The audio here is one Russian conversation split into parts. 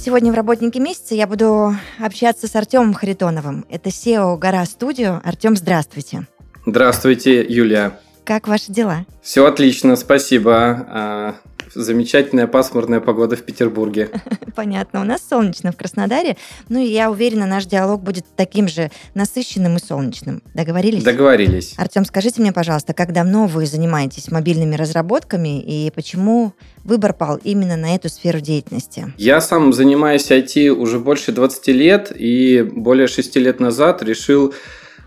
Сегодня в «Работнике месяца» я буду общаться с Артемом Харитоновым. Это SEO «Гора Студио». Артем, здравствуйте. Здравствуйте, Юлия. Как ваши дела? Все отлично, спасибо. Замечательная пасмурная погода в Петербурге. Понятно. У нас солнечно в Краснодаре. Ну и я уверена, наш диалог будет таким же насыщенным и солнечным. Договорились? Договорились. Артем, скажите мне, пожалуйста, как давно вы занимаетесь мобильными разработками и почему выбор пал именно на эту сферу деятельности? Я сам занимаюсь IT уже больше 20 лет и более 6 лет назад решил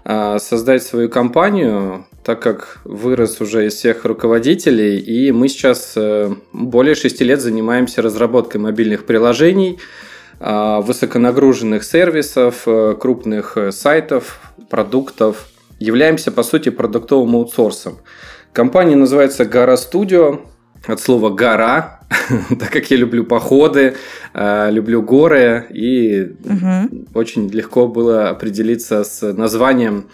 а, создать свою компанию, так как вырос уже из всех руководителей, и мы сейчас э, более шести лет занимаемся разработкой мобильных приложений, а, высоконагруженных сервисов, э, крупных э, сайтов, продуктов. Являемся, по сути, продуктовым аутсорсом. Компания называется Гора Studio, от слова гора, так как я люблю походы, люблю горы, и угу. очень легко было определиться с названием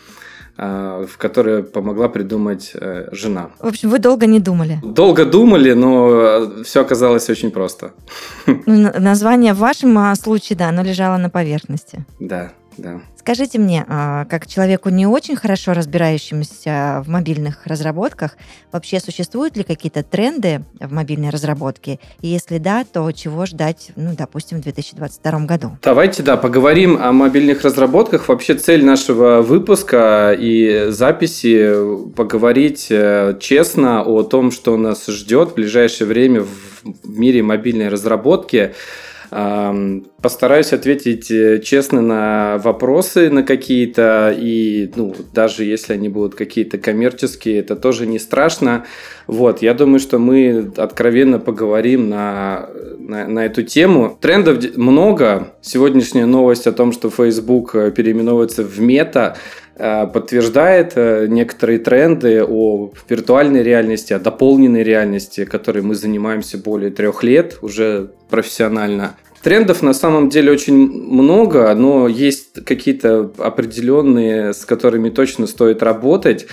в которое помогла придумать э, жена. В общем, вы долго не думали? Долго думали, но все оказалось очень просто. Ну, название в вашем а, случае, да, оно лежало на поверхности. Да, да. Скажите мне, а, как человеку не очень хорошо разбирающемуся в мобильных разработках, вообще существуют ли какие-то тренды в мобильной разработке? И если да, то чего ждать, ну, допустим, в 2022 году? Давайте, да, поговорим о мобильных разработках. Вообще цель нашего выпуска и записи поговорить э, честно о том, что нас ждет в ближайшее время в мире мобильной разработки. Постараюсь ответить э, честно на вопросы на какие-то, и ну, даже если они будут какие-то коммерческие, это тоже не страшно. Вот, я думаю, что мы откровенно поговорим на, на, на эту тему. Трендов много. Сегодняшняя новость о том, что Facebook э, переименовывается в Мета, подтверждает некоторые тренды о виртуальной реальности, о дополненной реальности, которой мы занимаемся более трех лет уже профессионально. Трендов на самом деле очень много, но есть какие-то определенные, с которыми точно стоит работать.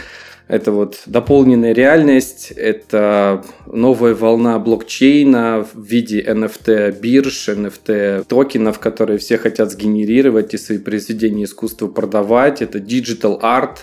Это вот дополненная реальность, это новая волна блокчейна в виде NFT бирж, NFT токенов, которые все хотят сгенерировать и свои произведения искусства продавать. Это digital art,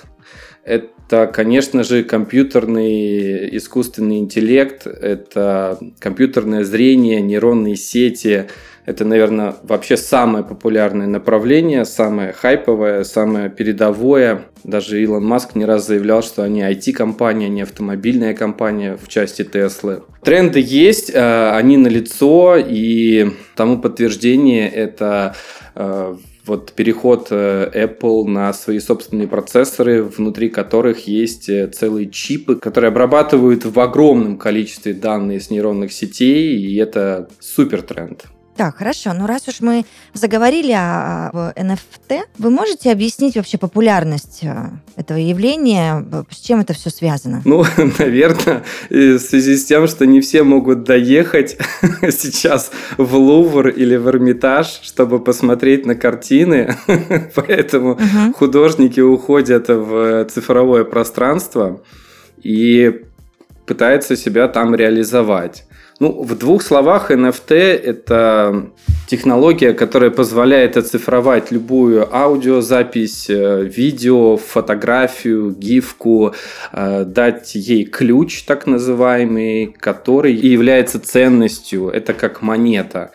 это, конечно же, компьютерный искусственный интеллект, это компьютерное зрение, нейронные сети – это, наверное, вообще самое популярное направление, самое хайповое, самое передовое. Даже Илон Маск не раз заявлял, что они IT-компания, не автомобильная компания в части Теслы. Тренды есть, э, они налицо, и тому подтверждение это э, вот переход э, Apple на свои собственные процессоры, внутри которых есть целые чипы, которые обрабатывают в огромном количестве данные с нейронных сетей, и это супер тренд. Так, хорошо. Ну, раз уж мы заговорили о, NFT, вы можете объяснить вообще популярность э, этого явления? С чем это все связано? Ну, наверное, в связи с тем, что не все могут доехать сейчас в Лувр или в Эрмитаж, чтобы посмотреть на картины. Поэтому угу. художники уходят в цифровое пространство и пытаются себя там реализовать. Ну, в двух словах, NFT – это технология, которая позволяет оцифровать любую аудиозапись, э, видео, фотографию, гифку, э, дать ей ключ, так называемый, который и является ценностью. Это как монета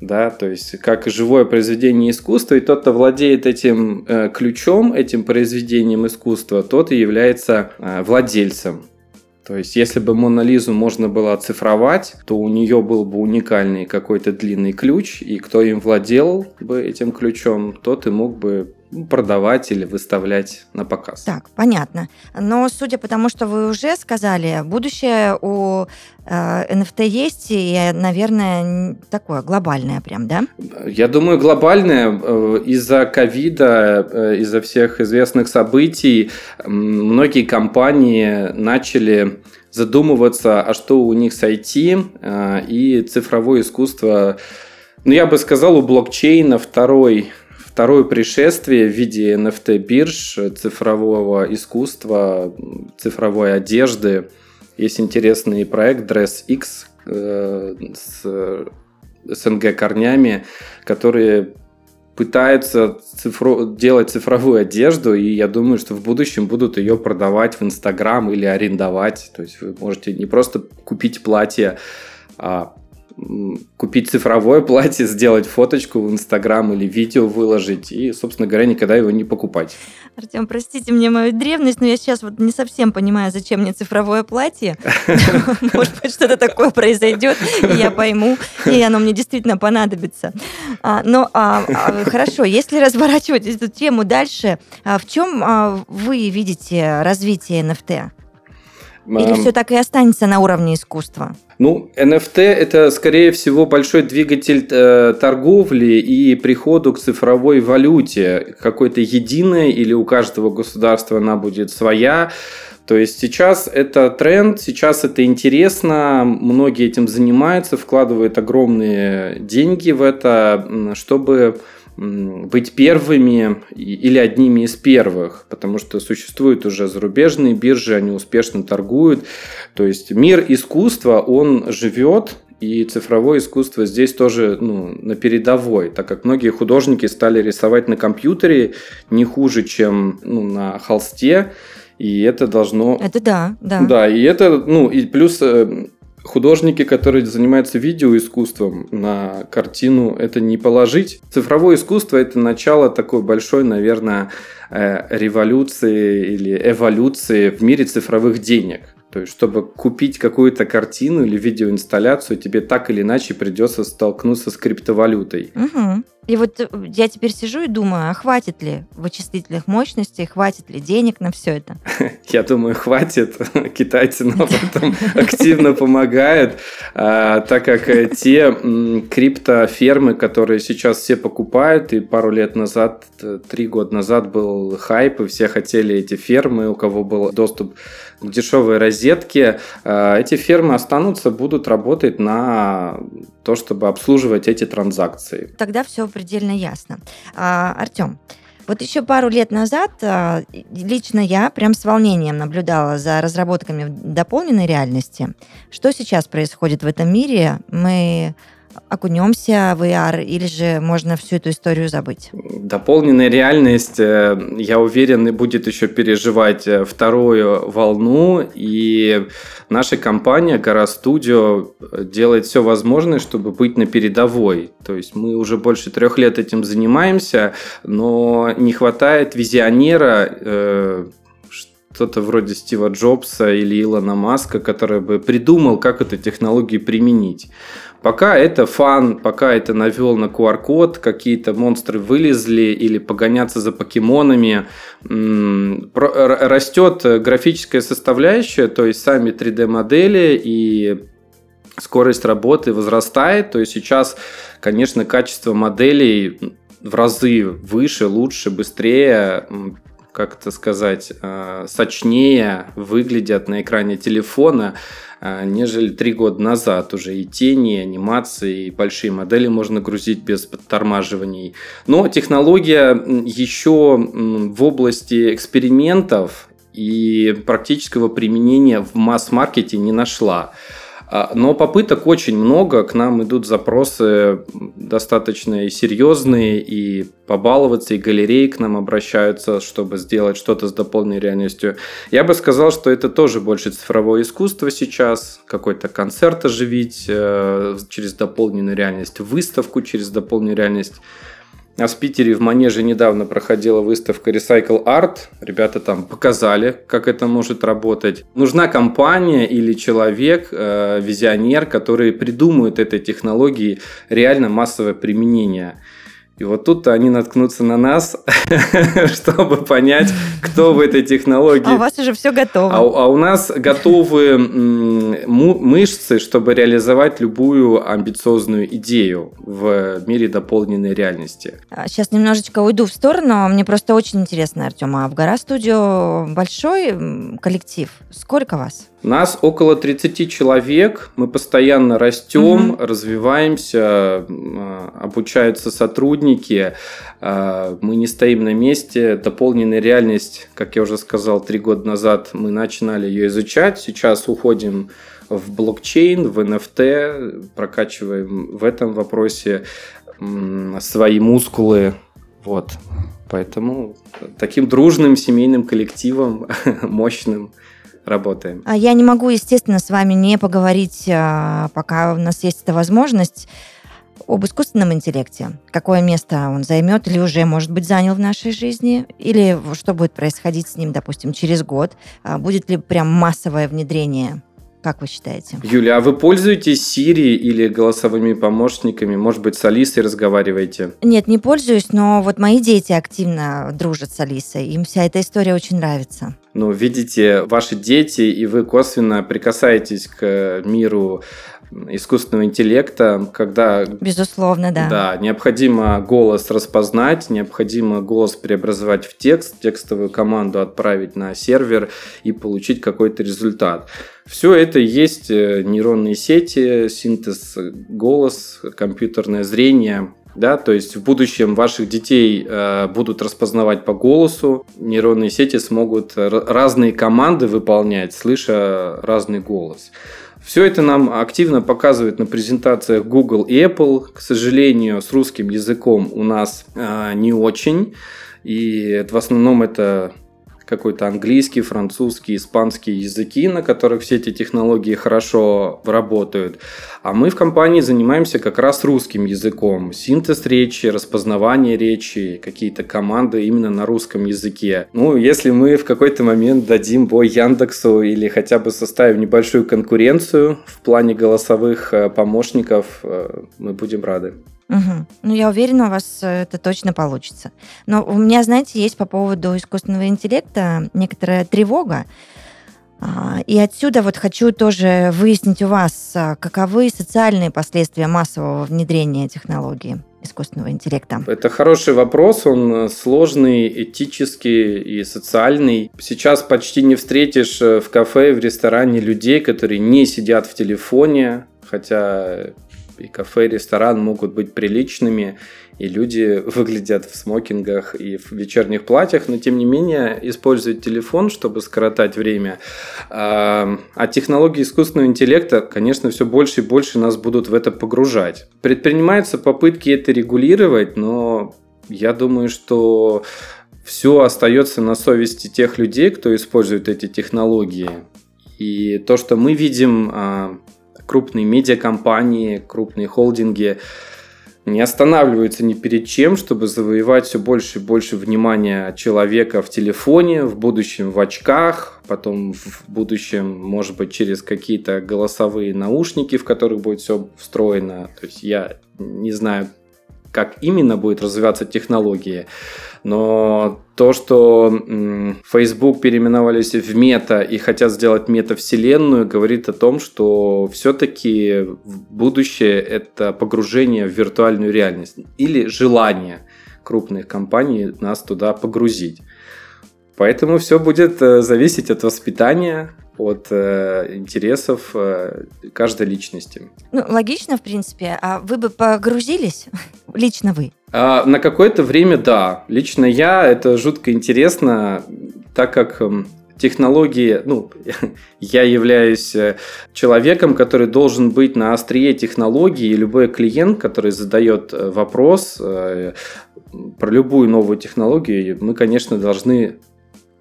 да, то есть как живое произведение искусства, и тот, кто владеет этим э, ключом, этим произведением искусства, тот и является э, владельцем. То есть, если бы Мона Лизу можно было оцифровать, то у нее был бы уникальный какой-то длинный ключ, и кто им владел бы этим ключом, тот и мог бы продавать или выставлять на показ. Так, понятно. Но судя по тому, что вы уже сказали, будущее у э, NFT есть, и, наверное, такое глобальное прям, да? Я думаю, глобальное. Э, из-за ковида, э, из-за всех известных событий многие компании начали задумываться, а что у них с IT э, и цифровое искусство. Ну, я бы сказал, у блокчейна второй второе пришествие в виде NFT-бирж, цифрового искусства, цифровой одежды. Есть интересный проект DressX э, с СНГ корнями, которые пытаются цифро... делать цифровую одежду, и я думаю, что в будущем будут ее продавать в Инстаграм или арендовать. То есть вы можете не просто купить платье, а купить цифровое платье, сделать фоточку в Инстаграм или видео выложить и, собственно говоря, никогда его не покупать. Артем, простите мне мою древность, но я сейчас вот не совсем понимаю, зачем мне цифровое платье. Может быть, что-то такое произойдет, и я пойму, и оно мне действительно понадобится. А, но а, а, хорошо, если разворачивать эту тему дальше, в чем вы видите развитие NFT? Или все так и останется на уровне искусства? Ну, NFT – это, скорее всего, большой двигатель э, торговли и приходу к цифровой валюте, какой-то единой или у каждого государства она будет своя. То есть сейчас это тренд, сейчас это интересно, многие этим занимаются, вкладывают огромные деньги в это, чтобы быть первыми или одними из первых, потому что существуют уже зарубежные биржи, они успешно торгуют. То есть мир искусства, он живет, и цифровое искусство здесь тоже ну, на передовой, так как многие художники стали рисовать на компьютере не хуже, чем ну, на холсте, и это должно... Это да, да. Да, и это, ну, и плюс э, художники, которые занимаются видеоискусством, на картину это не положить. Цифровое искусство – это начало такой большой, наверное, э, революции или эволюции в мире цифровых денег. То есть, чтобы купить какую-то картину или видеоинсталляцию, тебе так или иначе придется столкнуться с криптовалютой. Угу. И вот э, я теперь сижу и думаю, а хватит ли вычислительных мощностей, хватит ли денег на все это? Я думаю, хватит. Китайцы нам в этом активно помогают, а, так как э, те криптофермы, которые сейчас все покупают, и пару лет назад, три года назад был хайп, и все хотели эти фермы, у кого был доступ к дешевой розетке, а, эти фермы останутся, будут работать на то, чтобы обслуживать эти транзакции. Тогда все предельно ясно. А, Артем, вот еще пару лет назад а, лично я прям с волнением наблюдала за разработками дополненной реальности. Что сейчас происходит в этом мире? Мы окунемся в VR, или же можно всю эту историю забыть? Дополненная реальность, э, я уверен, будет еще переживать э, вторую волну, и наша компания Гора Studio делает все возможное, чтобы быть на передовой. То есть мы уже больше трех лет этим занимаемся, но не хватает визионера, что-то вроде Стива Джобса или Илона Маска, который бы придумал, как эту технологию применить. Пока это фан, пока это навел на QR-код, какие-то монстры вылезли или погоняться за покемонами, растет графическая составляющая, то есть сами 3D-модели и скорость работы возрастает. То есть сейчас, конечно, качество моделей в разы выше, лучше, быстрее как это сказать, э, сочнее выглядят на экране телефона, э, нежели три года назад. Уже и тени, и анимации, и большие модели можно грузить без подтормаживаний. Но технология еще в области экспериментов и практического применения в масс-маркете не нашла. А, но попыток очень много, к нам идут запросы достаточно серьезные, и побаловаться, и галереи к нам обращаются, чтобы сделать что-то с дополненной реальностью. Я бы сказал, что это тоже больше цифровое искусство сейчас, какой-то концерт оживить э, через дополненную реальность, выставку через дополненную реальность. А в Питере в Манеже недавно проходила выставка Recycle Art. Ребята там показали, как это может работать. Нужна компания или человек, э, визионер, который придумает этой технологии реально массовое применение. И вот тут они наткнутся на нас, чтобы понять, кто в этой технологии. А у вас уже все готово. А, а у нас готовы мышцы, чтобы реализовать любую амбициозную идею в мире дополненной реальности. Сейчас а, немножечко уйду в сторону. Мне просто очень интересно, Артем. А в Гора Студио большой коллектив? Сколько вас? Нас около 30 человек. Мы постоянно растем, угу. развиваемся, обучаются сотрудники. А, мы не стоим на месте. Дополненная реальность, как я уже сказал, три года назад мы начинали ее изучать. Сейчас уходим в блокчейн, в NFT, прокачиваем в этом вопросе свои мускулы. Вот. Поэтому таким дружным семейным коллективом, мощным, работаем. А я не могу, естественно, с вами не поговорить, а, пока у нас есть эта возможность, об искусственном интеллекте. Какое место он займет или уже, может быть, занял в нашей жизни? Или что будет происходить с ним, допустим, через год? А будет ли прям массовое внедрение? Как вы считаете? Юля, а вы пользуетесь Siri или голосовыми помощниками? Может быть, с Алисой разговариваете? Нет, не пользуюсь, но вот мои дети активно дружат с Алисой. Им вся эта история очень нравится. Ну, видите, ваши дети, и вы косвенно прикасаетесь к миру искусственного интеллекта, когда... Безусловно, да. Да, необходимо голос распознать, необходимо голос преобразовать в текст, текстовую команду отправить на сервер и получить какой-то результат. Все это есть э, нейронные сети, синтез голос, компьютерное зрение, да, то есть в будущем ваших детей э, будут распознавать по голосу, нейронные сети смогут разные команды выполнять, слыша разный голос. Все это нам активно показывают на презентациях Google и Apple. К сожалению, с русским языком у нас э, не очень. И в основном это какой-то английский, французский, испанский языки, на которых все эти технологии хорошо работают. А мы в компании занимаемся как раз русским языком. Синтез речи, распознавание речи, какие-то команды именно на русском языке. Ну, если мы в какой-то момент дадим бой Яндексу или хотя бы составим небольшую конкуренцию в плане голосовых э, помощников, э, мы будем рады. Угу. Ну, я уверена, у вас э, это точно получится. Но у меня, знаете, есть по поводу искусственного интеллекта некоторая тревога. А, и отсюда вот хочу тоже выяснить у вас, а, каковы социальные последствия массового внедрения технологии искусственного интеллекта? Это хороший вопрос, он э, сложный, этический и социальный. Сейчас почти не встретишь э, в кафе, в ресторане людей, которые не сидят в телефоне, хотя и кафе, и ресторан могут быть приличными, и люди выглядят в смокингах и в вечерних платьях, но тем не менее используют телефон, чтобы скоротать время. А, а технологии искусственного интеллекта, конечно, все больше и больше нас будут в это погружать. Предпринимаются попытки это регулировать, но я думаю, что все остается на совести тех людей, кто использует эти технологии. И то, что мы видим а, крупные медиакомпании, крупные холдинги не останавливаются ни перед чем, чтобы завоевать все больше и больше внимания человека в телефоне, в будущем в очках, потом в будущем, может быть, через какие-то голосовые наушники, в которых будет все встроено. То есть я не знаю, как именно будет развиваться технология. Но то, что Facebook переименовались в мета и хотят сделать метавселенную, говорит о том, что все-таки будущее это погружение в виртуальную реальность или желание крупных компаний нас туда погрузить. Поэтому все будет э, зависеть от воспитания, от э, интересов э, каждой личности. Ну, логично, в принципе. А вы бы погрузились? Лично вы? А, на какое-то время, да. Лично я, это жутко интересно, так как эм, технологии, ну, я являюсь э, человеком, который должен быть на острие технологии, и любой клиент, который задает э, вопрос э, про любую новую технологию, мы, конечно, должны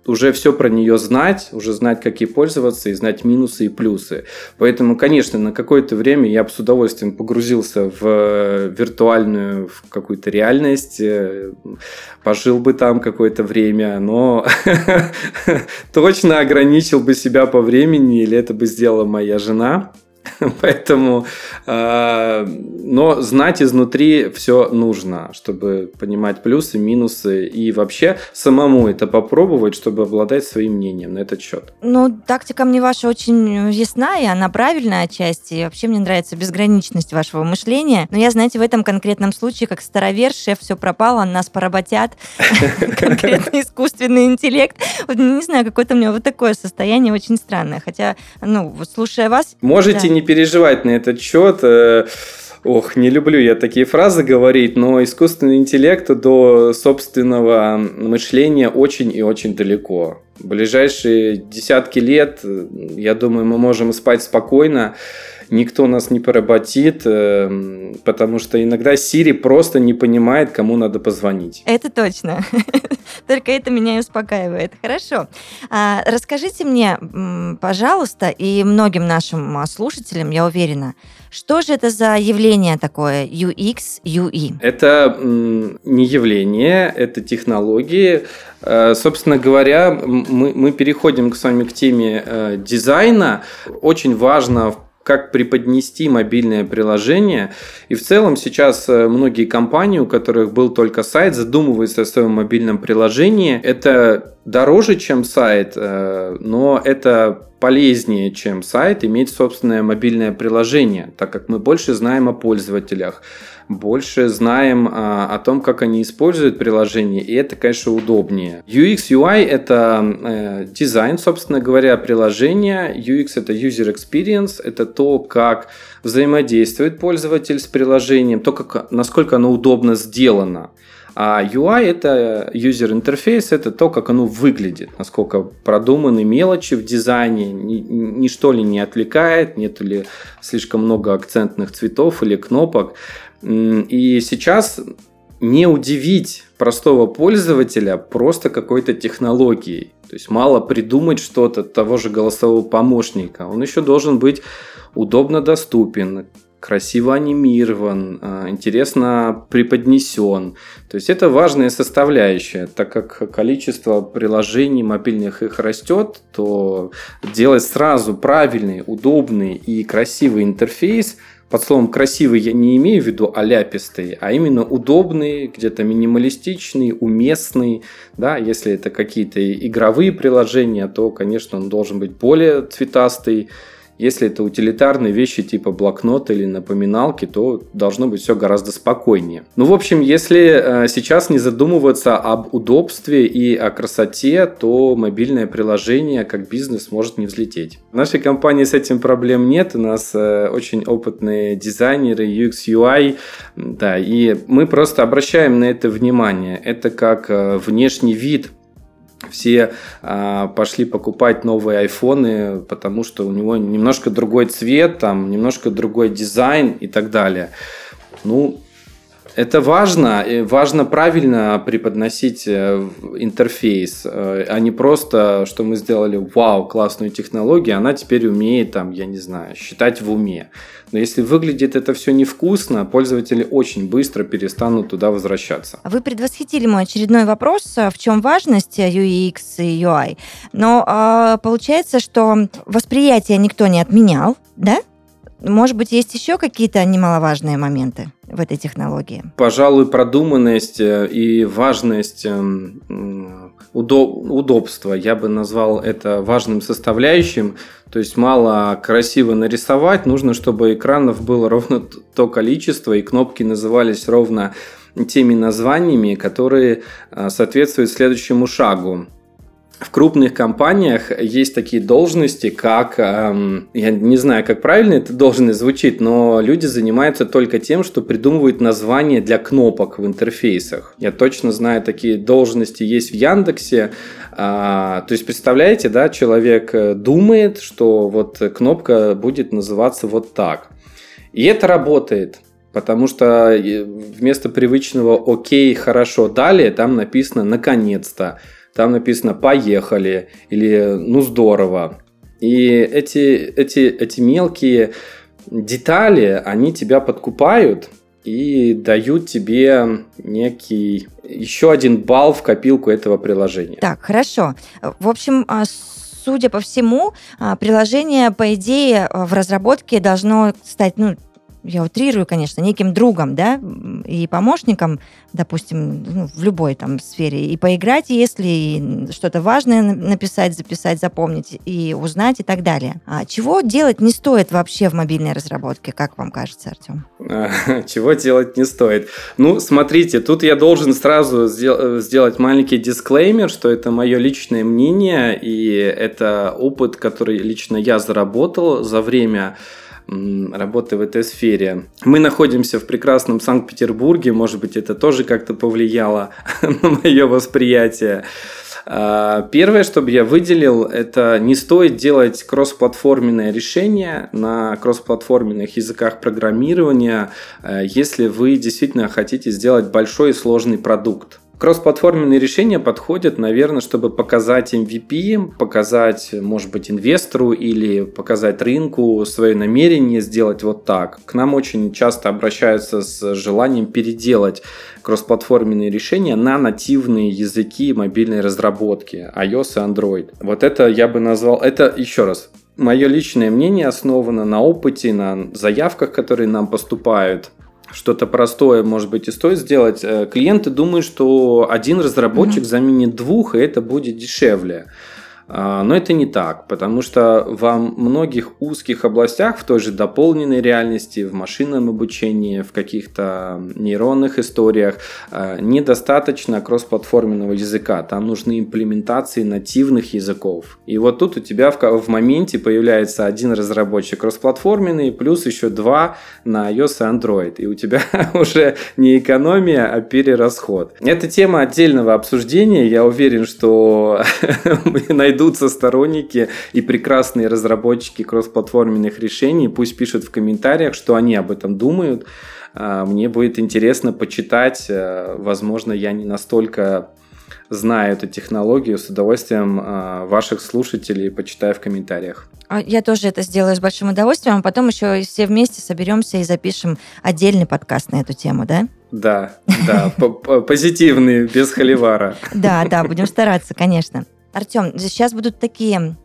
уже все про нее знать, уже знать, как ей пользоваться и знать минусы и плюсы. Поэтому, конечно, на какое-то время я бы с удовольствием погрузился в э, виртуальную в какую-то реальность, э, пожил бы там какое-то время, но точно ограничил бы себя по времени, или это бы сделала моя жена. Поэтому, э, но знать изнутри все нужно, чтобы понимать плюсы, минусы и вообще самому это попробовать, чтобы обладать своим мнением на этот счет. Ну, тактика мне ваша очень ясна, и она правильная отчасти. И вообще мне нравится безграничность вашего мышления. Но я, знаете, в этом конкретном случае, как старовер, шеф, все пропало, нас поработят, конкретно искусственный интеллект. Вот не знаю, какое-то у меня вот такое состояние очень странное. Хотя, ну, слушая вас... Можете не переживать на этот счет. Э, ох, не люблю я такие фразы говорить, но искусственный интеллект до собственного мышления очень и очень далеко. В ближайшие десятки лет, я думаю, мы можем спать спокойно, никто нас не поработит, э, потому что иногда Сири просто не понимает, кому надо позвонить. Это точно. Только это меня и успокаивает. Хорошо. А, расскажите мне, пожалуйста, и многим нашим слушателям, я уверена, что же это за явление такое UX, UI? Это не явление, это технологии. Э, собственно говоря, мы, мы переходим с вами к теме э, дизайна. Очень важно как преподнести мобильное приложение. И в целом сейчас э, многие компании, у которых был только сайт, задумываются о своем мобильном приложении. Это дороже, чем сайт, э, но это полезнее, чем сайт, иметь собственное мобильное приложение, так как мы больше знаем о пользователях больше знаем а, о том, как они используют приложение, и это, конечно, удобнее. UX, UI – это э, дизайн, собственно говоря, приложения. UX – это user experience, это то, как взаимодействует пользователь с приложением, то, как, насколько оно удобно сделано. А UI это user interface, это то, как оно выглядит, насколько продуманы мелочи в дизайне, ничто ли не отвлекает, нет ли слишком много акцентных цветов или кнопок. И сейчас не удивить простого пользователя просто какой-то технологией. То есть мало придумать что-то того же голосового помощника. Он еще должен быть удобно доступен, красиво анимирован, а, интересно преподнесен. То есть это важная составляющая, так как количество приложений мобильных их растет, то делать сразу правильный, удобный и красивый интерфейс – под словом красивый я не имею в виду аляпистый, а именно удобный, где-то минималистичный, уместный. Да, если это какие-то игровые приложения, то, конечно, он должен быть более цветастый, если это утилитарные вещи типа блокнота или напоминалки, то должно быть все гораздо спокойнее. Ну, в общем, если э, сейчас не задумываться об удобстве и о красоте, то мобильное приложение как бизнес может не взлететь. В нашей компании с этим проблем нет. У нас э, очень опытные дизайнеры UX, UI, да, и мы просто обращаем на это внимание. Это как э, внешний вид все а, пошли покупать новые айфоны, потому что у него немножко другой цвет, там немножко другой дизайн и так далее. Ну, это важно, важно правильно преподносить э, интерфейс, э, а не просто, что мы сделали, вау, классную технологию, она теперь умеет, там, я не знаю, считать в уме. Но если выглядит это все невкусно, пользователи очень быстро перестанут туда возвращаться. Вы предвосхитили мой очередной вопрос, в чем важность UX и UI. Но э, получается, что восприятие никто не отменял, да? Может быть, есть еще какие-то немаловажные моменты в этой технологии? Пожалуй, продуманность э, и важность эм, удобства. Я бы назвал это важным составляющим. То есть мало красиво нарисовать, нужно, чтобы экранов было ровно то количество, и кнопки назывались ровно теми названиями, которые э, соответствуют следующему шагу в крупных компаниях есть такие должности, как, эм, я не знаю, как правильно это должность звучит, но люди занимаются только тем, что придумывают названия для кнопок в интерфейсах. Я точно знаю, такие должности есть в Яндексе. А, то есть, представляете, да, человек э, думает, что вот кнопка будет называться вот так. И это работает. Потому что э, вместо привычного «Окей, хорошо, далее» там написано «Наконец-то» там написано «поехали» или «ну здорово». И эти, эти, эти мелкие детали, они тебя подкупают и дают тебе некий еще один балл в копилку этого приложения. Так, хорошо. В общем, а, судя по всему, а, приложение, по идее, в разработке должно стать, ну, я утрирую, конечно, неким другом, да, и помощником, допустим, ну, в любой там сфере, и поиграть, если что-то важное написать, записать, запомнить и узнать и так далее. А чего делать не стоит вообще в мобильной разработке, как вам кажется, Артем? Чего делать не стоит? Ну, смотрите, тут я должен сразу сделать маленький дисклеймер, что это мое личное мнение, и это опыт, который лично я заработал за время работы в этой сфере. Мы находимся в прекрасном Санкт-Петербурге, может быть, это тоже как-то повлияло на мое восприятие. А, первое, что бы я выделил, это не стоит делать кроссплатформенное решение на кроссплатформенных языках программирования, э, если вы действительно хотите сделать большой и сложный продукт. Кроссплатформенные решения подходят, наверное, чтобы показать MVP, показать, может быть, инвестору или показать рынку свое намерение сделать вот так. К нам очень часто обращаются с желанием переделать кроссплатформенные решения на нативные языки мобильной разработки iOS и Android. Вот это я бы назвал, это еще раз, мое личное мнение основано на опыте, на заявках, которые нам поступают что-то простое, может быть, и стоит сделать. Э, клиенты думают, что один разработчик mm-hmm. заменит двух, и это будет дешевле. А, но это не так, потому что во многих узких областях, в той же дополненной реальности, в машинном обучении, в каких-то нейронных историях, а, недостаточно кроссплатформенного языка. Там нужны имплементации нативных языков. И вот тут у тебя в, моменте появляется один разработчик кроссплатформенный, плюс еще два на iOS и Android. И у тебя уже не экономия, а перерасход. Это тема отдельного обсуждения. Я уверен, что мы найдем найдутся сторонники и прекрасные разработчики кроссплатформенных решений. Пусть пишут в комментариях, что они об этом думают. А, мне будет интересно почитать. Э, возможно, я не настолько знаю эту технологию. С удовольствием а, ваших слушателей почитаю в комментариях. А, я тоже это сделаю с большим удовольствием, а потом еще все вместе соберемся и запишем отдельный подкаст на эту тему, да? Да, да, позитивный, без холивара. Да, да, будем стараться, конечно. Артем, сейчас будут такие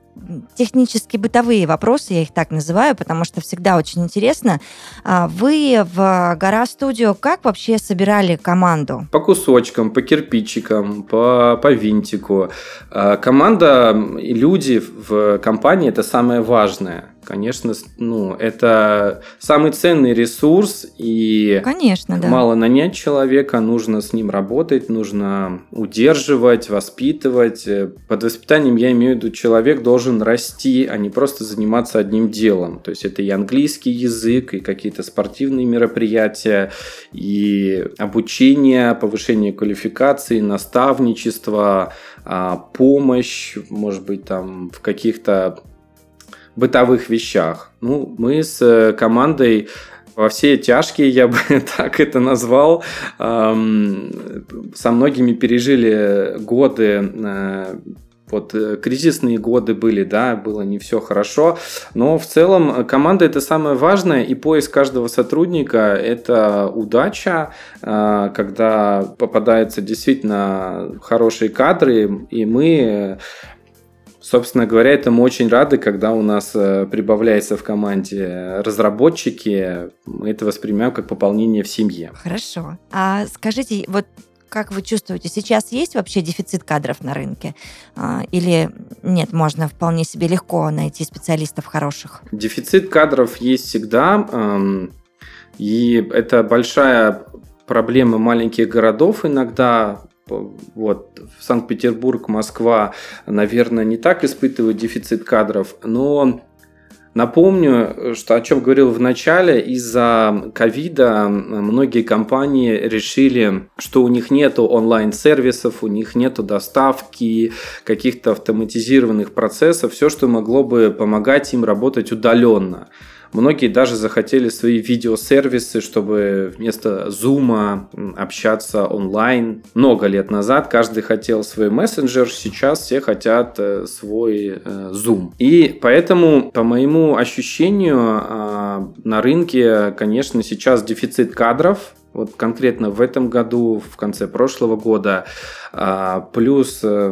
технически бытовые вопросы, я их так называю, потому что всегда очень интересно. А вы в Гора Студио как вообще собирали команду? По кусочкам, по кирпичикам, по, по винтику. А команда и люди в компании – это самое важное. Конечно, ну, это самый ценный ресурс, и Конечно, да. мало нанять человека, нужно с ним работать, нужно удерживать, воспитывать. Под воспитанием я имею в виду, человек должен расти, а не просто заниматься одним делом. То есть это и английский язык, и какие-то спортивные мероприятия, и обучение, повышение квалификации, наставничество, а, помощь, может быть, там в каких-то бытовых вещах. Ну, мы с э, командой во все тяжкие, я бы так это назвал, со многими пережили годы э, вот э, кризисные годы были, да, было не все хорошо, но в целом команда это самое важное, и поиск каждого сотрудника это удача, когда попадаются действительно хорошие кадры, и мы Собственно говоря, этому очень рады, когда у нас э, прибавляется в команде разработчики. Мы это воспринимаем как пополнение в семье. Хорошо. А скажите, вот как вы чувствуете, сейчас есть вообще дефицит кадров на рынке? А, или нет, можно вполне себе легко найти специалистов хороших? Дефицит кадров есть всегда. И это большая проблема маленьких городов иногда, вот, Санкт-Петербург, Москва, наверное, не так испытывают дефицит кадров, но Напомню, что о чем говорил в начале, из-за ковида многие компании решили, что у них нет онлайн-сервисов, у них нет доставки, каких-то автоматизированных процессов, все, что могло бы помогать им работать удаленно. Многие даже захотели свои видеосервисы, чтобы вместо Zoom общаться онлайн. Много лет назад каждый хотел свой мессенджер, сейчас все хотят э, свой э, Zoom. И поэтому, по моему ощущению, а, на рынке, конечно, сейчас дефицит кадров, вот конкретно в этом году, в конце прошлого года. А, плюс э,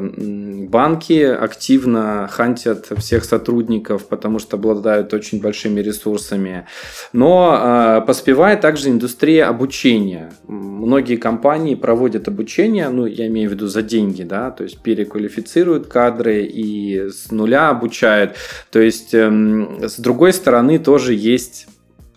банки активно хантят всех сотрудников, потому что обладают очень большими ресурсами. Но а, поспевает также индустрия обучения. Многие компании проводят обучение, ну, я имею в виду за деньги, да, то есть переквалифицируют кадры и с нуля обучают. То есть, эм, с другой стороны, тоже есть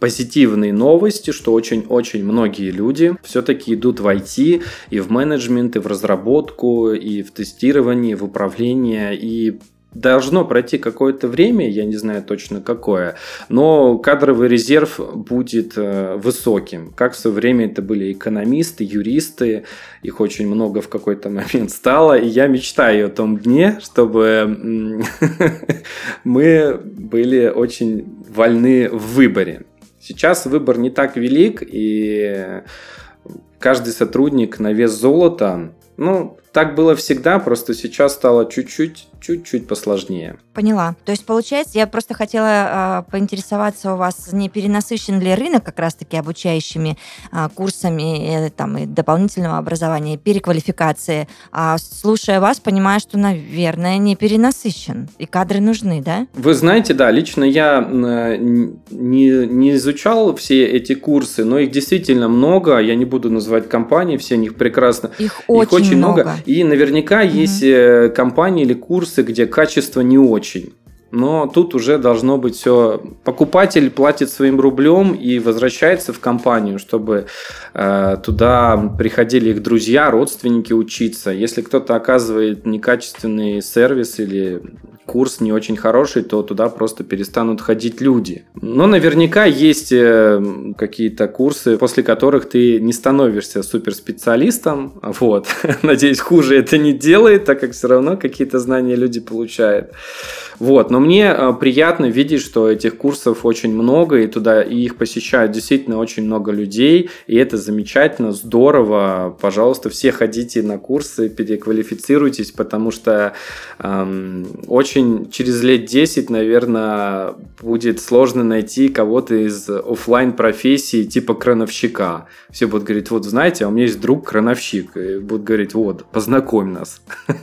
позитивные новости, что очень-очень многие люди все-таки идут в IT и в менеджмент, и в разработку, и в тестирование, и в управление, и должно пройти какое-то время, я не знаю точно какое, но кадровый резерв будет э, высоким. Как в свое время это были экономисты, юристы, их очень много в какой-то момент стало, и я мечтаю о том дне, чтобы мы были очень вольны в выборе. Сейчас выбор не так велик, и каждый сотрудник на вес золота. Ну, так было всегда, просто сейчас стало чуть-чуть чуть-чуть посложнее. Поняла. То есть, получается, я просто хотела э, поинтересоваться у вас, не перенасыщен ли рынок как раз-таки обучающими э, курсами э, там, и дополнительного образования, переквалификации. А слушая вас, понимаю, что, наверное, не перенасыщен. И кадры нужны, да? Вы знаете, да, лично я не, не изучал все эти курсы, но их действительно много. Я не буду называть компании, все них прекрасно. Их, их очень, очень много. много. И наверняка угу. есть э, компании или курсы, курсы, где качество не очень. Но тут уже должно быть все. Покупатель платит своим рублем и возвращается в компанию, чтобы э, туда приходили их друзья, родственники учиться. Если кто-то оказывает некачественный сервис или курс не очень хороший, то туда просто перестанут ходить люди. Но наверняка есть э, какие-то курсы, после которых ты не становишься суперспециалистом. Вот. Надеюсь, хуже это не делает, так как все равно какие-то знания люди получают. Вот. Но мне э, приятно видеть, что этих курсов очень много, и туда и их посещают действительно очень много людей, и это замечательно, здорово. Пожалуйста, все ходите на курсы, переквалифицируйтесь, потому что эм, очень очень через лет 10, наверное, будет сложно найти кого-то из офлайн профессии типа крановщика. Все будут говорить, вот знаете, а у меня есть друг крановщик. И будут говорить, вот, познакомь нас.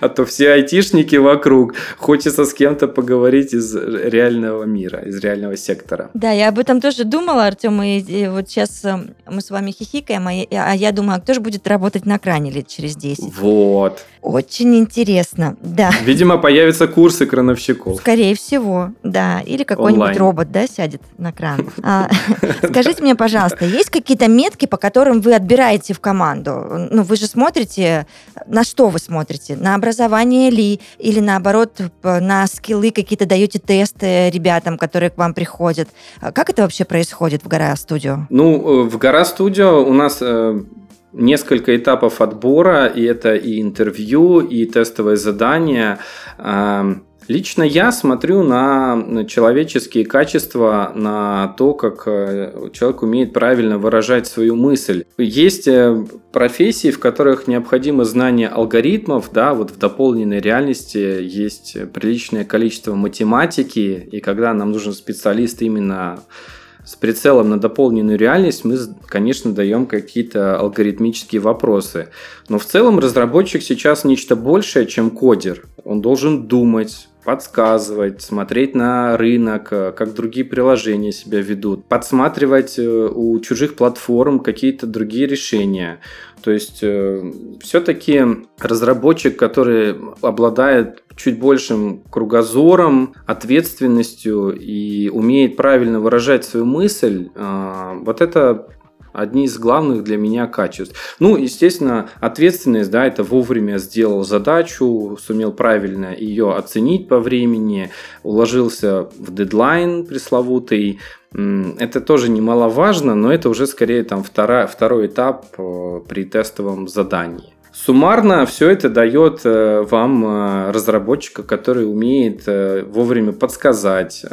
А то все айтишники вокруг. Хочется с кем-то поговорить из реального мира, из реального сектора. Да, я об этом тоже думала, Артем, и вот сейчас э, мы с вами хихикаем, а я, а думаю, а кто же будет работать на кране лет через 10? Вот. Очень интересно, да. Видимо, появятся курсы крановщиков. Скорее всего, да. Или какой-нибудь робот, да, сядет на кран. А, скажите мне, пожалуйста, есть какие-то метки, по которым вы отбираете в команду? Ну, вы же смотрите, на что вы смотрите? На образование ли? Или наоборот, на скиллы какие-то даете тесты ребятам, которые к вам приходят? Как это вообще происходит в Гора Студио? Ну, э, в Гора Студио у нас э, несколько этапов отбора, и это и интервью, и тестовое задание. Эм, лично я смотрю на человеческие качества, на то, как э, человек умеет правильно выражать свою мысль. Есть э, профессии, в которых необходимо знание алгоритмов, да, вот в дополненной реальности есть приличное количество математики, и когда нам нужен специалист именно с прицелом на дополненную реальность мы, конечно, даем какие-то алгоритмические вопросы. Но в целом разработчик сейчас нечто большее, чем кодер. Он должен думать, подсказывать, смотреть на рынок, э, как другие приложения себя ведут, подсматривать э, у чужих платформ какие-то другие решения. То есть э, все-таки разработчик, который обладает чуть большим кругозором, ответственностью и умеет правильно выражать свою мысль, вот это одни из главных для меня качеств. Ну, естественно, ответственность, да, это вовремя сделал задачу, сумел правильно ее оценить по времени, уложился в дедлайн пресловутый. Это тоже немаловажно, но это уже скорее там второй, второй этап э, при тестовом задании. Суммарно все это дает э, вам э, разработчика, который умеет э, вовремя подсказать,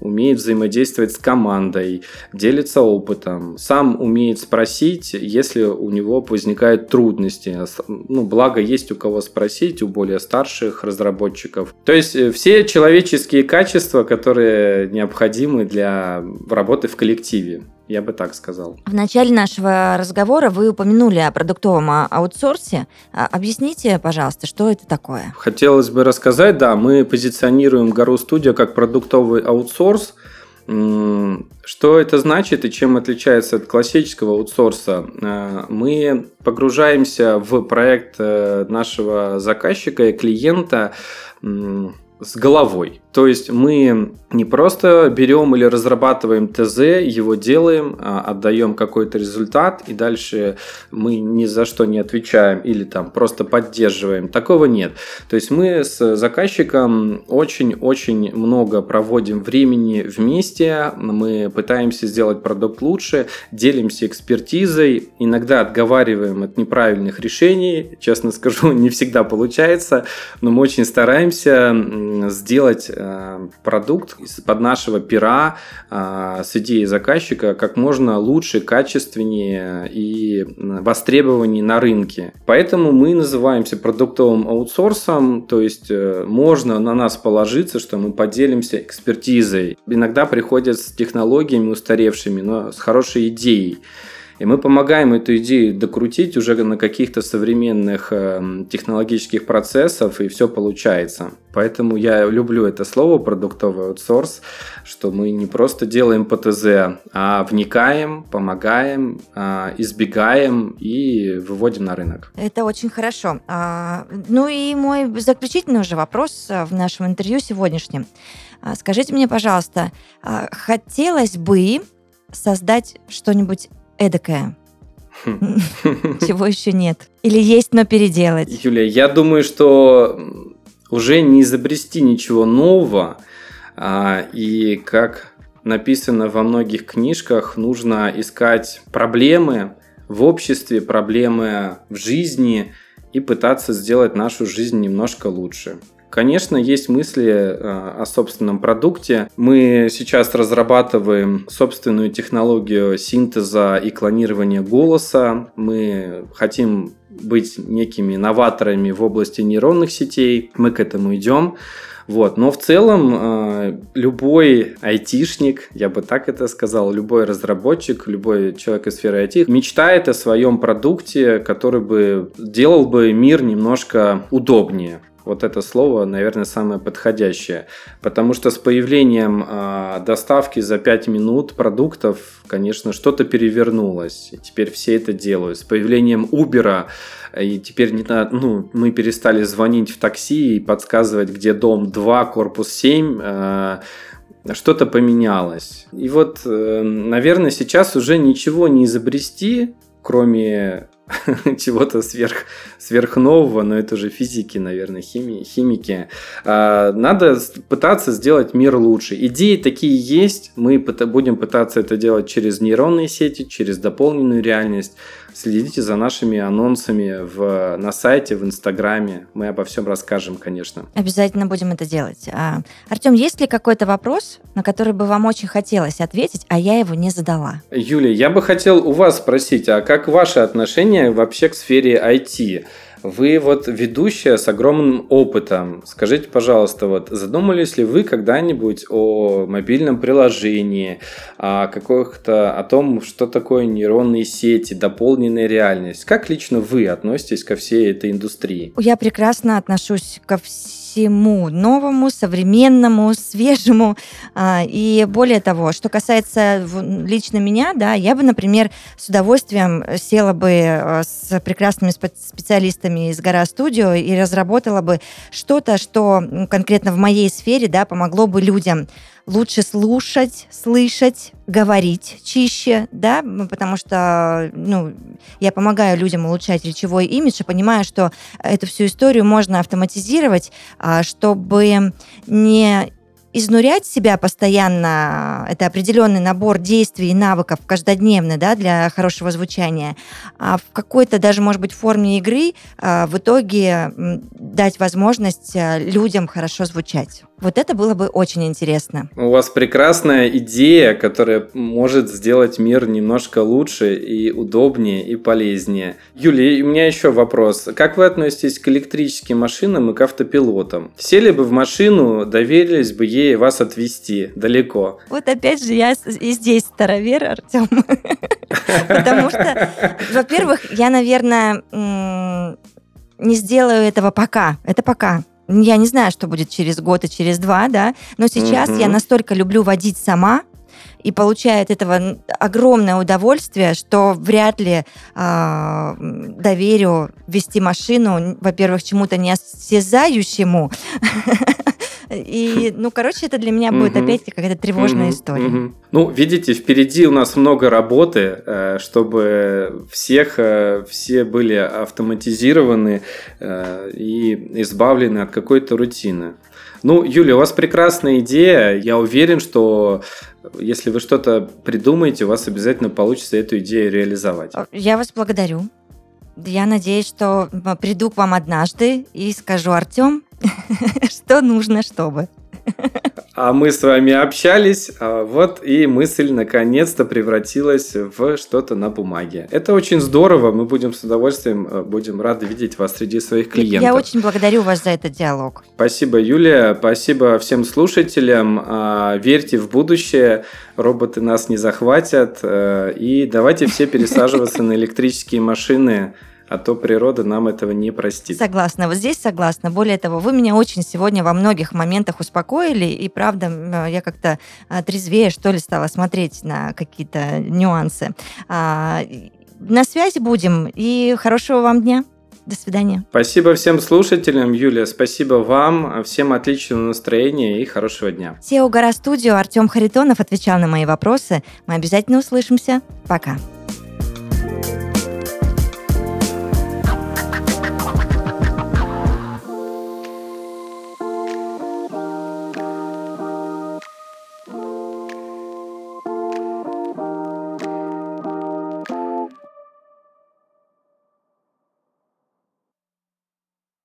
умеет взаимодействовать с командой, делится опытом, сам умеет спросить, если у него возникают трудности. Ну, благо есть у кого спросить, у более старших разработчиков. То есть все человеческие качества, которые необходимы для работы в коллективе. Я бы так сказал. В начале нашего разговора вы упомянули о продуктовом а, аутсорсе. А, объясните, пожалуйста, что это такое? Хотелось бы рассказать, да, мы позиционируем Гару Студио как продуктовый аутсорс. Что это значит и чем отличается от классического аутсорса? Э, мы погружаемся в проект э, нашего заказчика и клиента с головой. То есть мы не просто берем или разрабатываем ТЗ, его делаем, а отдаем какой-то результат, и дальше мы ни за что не отвечаем или там просто поддерживаем. Такого нет. То есть мы с заказчиком очень-очень много проводим времени вместе, мы пытаемся сделать продукт лучше, делимся экспертизой, иногда отговариваем от неправильных решений, честно скажу, не всегда получается, но мы очень стараемся сделать Э, продукт из-под нашего пера э, с идеей заказчика как можно лучше, качественнее и востребованнее на рынке. Поэтому мы называемся продуктовым аутсорсом, то есть э, можно на нас положиться, что мы поделимся экспертизой. Иногда приходят с технологиями устаревшими, но с хорошей идеей. И мы помогаем эту идею докрутить уже на каких-то современных э, технологических процессов, и все получается. Поэтому я люблю это слово продуктовый аутсорс, что мы не просто делаем ПТЗ, а вникаем, помогаем, э, избегаем и выводим на рынок. Это очень хорошо. А, ну и мой заключительный уже вопрос э, в нашем интервью сегодняшнем. А, скажите мне, пожалуйста, а, хотелось бы создать что-нибудь эдакое? Хм. Чего еще нет? Или есть, но переделать? Юлия, я думаю, что уже не изобрести ничего нового, а, и как написано во многих книжках, нужно искать проблемы в обществе, проблемы в жизни и пытаться сделать нашу жизнь немножко лучше. Конечно, есть мысли э, о собственном продукте. Мы сейчас разрабатываем собственную технологию синтеза и клонирования голоса. Мы хотим быть некими новаторами в области нейронных сетей. Мы к этому идем. Вот. Но в целом э, любой айтишник, я бы так это сказал, любой разработчик, любой человек из сферы IT мечтает о своем продукте, который бы делал бы мир немножко удобнее. Вот это слово, наверное, самое подходящее. Потому что с появлением э, доставки за 5 минут продуктов, конечно, что-то перевернулось. И теперь все это делают. С появлением Uber, и теперь не надо, ну, мы перестали звонить в такси и подсказывать, где дом 2, корпус 7. Э, что-то поменялось. И вот, э, наверное, сейчас уже ничего не изобрести, кроме чего-то сверх, сверхнового, но это же физики, наверное, хими, химики. А, надо пытаться сделать мир лучше. Идеи такие есть, мы будем пытаться это делать через нейронные сети, через дополненную реальность. Следите за нашими анонсами в, на сайте, в Инстаграме. Мы обо всем расскажем, конечно. Обязательно будем это делать. А, Артем, есть ли какой-то вопрос, на который бы вам очень хотелось ответить, а я его не задала? Юлия, я бы хотел у вас спросить, а как ваше отношение вообще к сфере IT? Вы вот ведущая с огромным опытом. Скажите, пожалуйста, вот задумались ли вы когда-нибудь о мобильном приложении, о каких-то, о том, что такое нейронные сети, дополненная реальность? Как лично вы относитесь ко всей этой индустрии? Я прекрасно отношусь ко всем всему новому, современному, свежему. А, и более того, что касается лично меня, да, я бы, например, с удовольствием села бы э, с прекрасными специалистами из Гора Студио и разработала бы что-то, что конкретно в моей сфере, да, помогло бы людям лучше слушать, слышать, говорить чище, да, потому что, ну, я помогаю людям улучшать речевой имидж и понимаю, что эту всю историю можно автоматизировать, а, чтобы не изнурять себя постоянно, это определенный набор действий и навыков каждодневно, да, для хорошего звучания, а в какой-то даже, может быть, форме игры а, в итоге дать возможность а, людям хорошо звучать. Вот это было бы очень интересно. У вас прекрасная идея, которая может сделать мир немножко лучше и удобнее и полезнее. Юлия, у меня еще вопрос. Как вы относитесь к электрическим машинам и к автопилотам? Сели бы в машину, доверились бы ей вас отвезти далеко. Вот опять же, я и здесь старовер, Артем. Потому что, во-первых, я, наверное, не сделаю этого пока. Это пока. Я не знаю, что будет через год и через два, да, но сейчас я настолько люблю водить сама, и получаю от этого огромное удовольствие, что вряд ли э, доверю вести машину, во-первых, чему-то неосязающему, И, ну, короче, это для меня будет опять какая-то тревожная история. Ну, видите, впереди у нас много работы, э, чтобы всех, э, все были автоматизированы э, и избавлены от какой-то рутины. Ну, Юля, у вас прекрасная идея. Я уверен, что если вы что-то придумаете, у вас обязательно получится эту идею реализовать. Я вас благодарю. Я надеюсь, что приду к вам однажды и скажу, Артем, что нужно, чтобы. А мы с вами общались, а вот и мысль наконец-то превратилась в что-то на бумаге. Это очень здорово, мы будем с удовольствием, э, будем рады видеть вас среди своих клиентов. Я очень благодарю вас за этот диалог. Спасибо, Юлия, спасибо всем слушателям. А, верьте в будущее, роботы нас не захватят, э, и давайте все пересаживаться на электрические машины, а то природа нам этого не простит. Согласна, вот здесь согласна. Более того, вы меня очень сегодня во многих моментах успокоили, и правда, я как-то а, трезвее, что ли, стала смотреть на какие-то нюансы. А, на связи будем, и хорошего вам дня. До свидания. Спасибо всем слушателям, Юлия. Спасибо вам. Всем отличного настроения и хорошего дня. SEO Гора Студио Артем Харитонов отвечал на мои вопросы. Мы обязательно услышимся. Пока.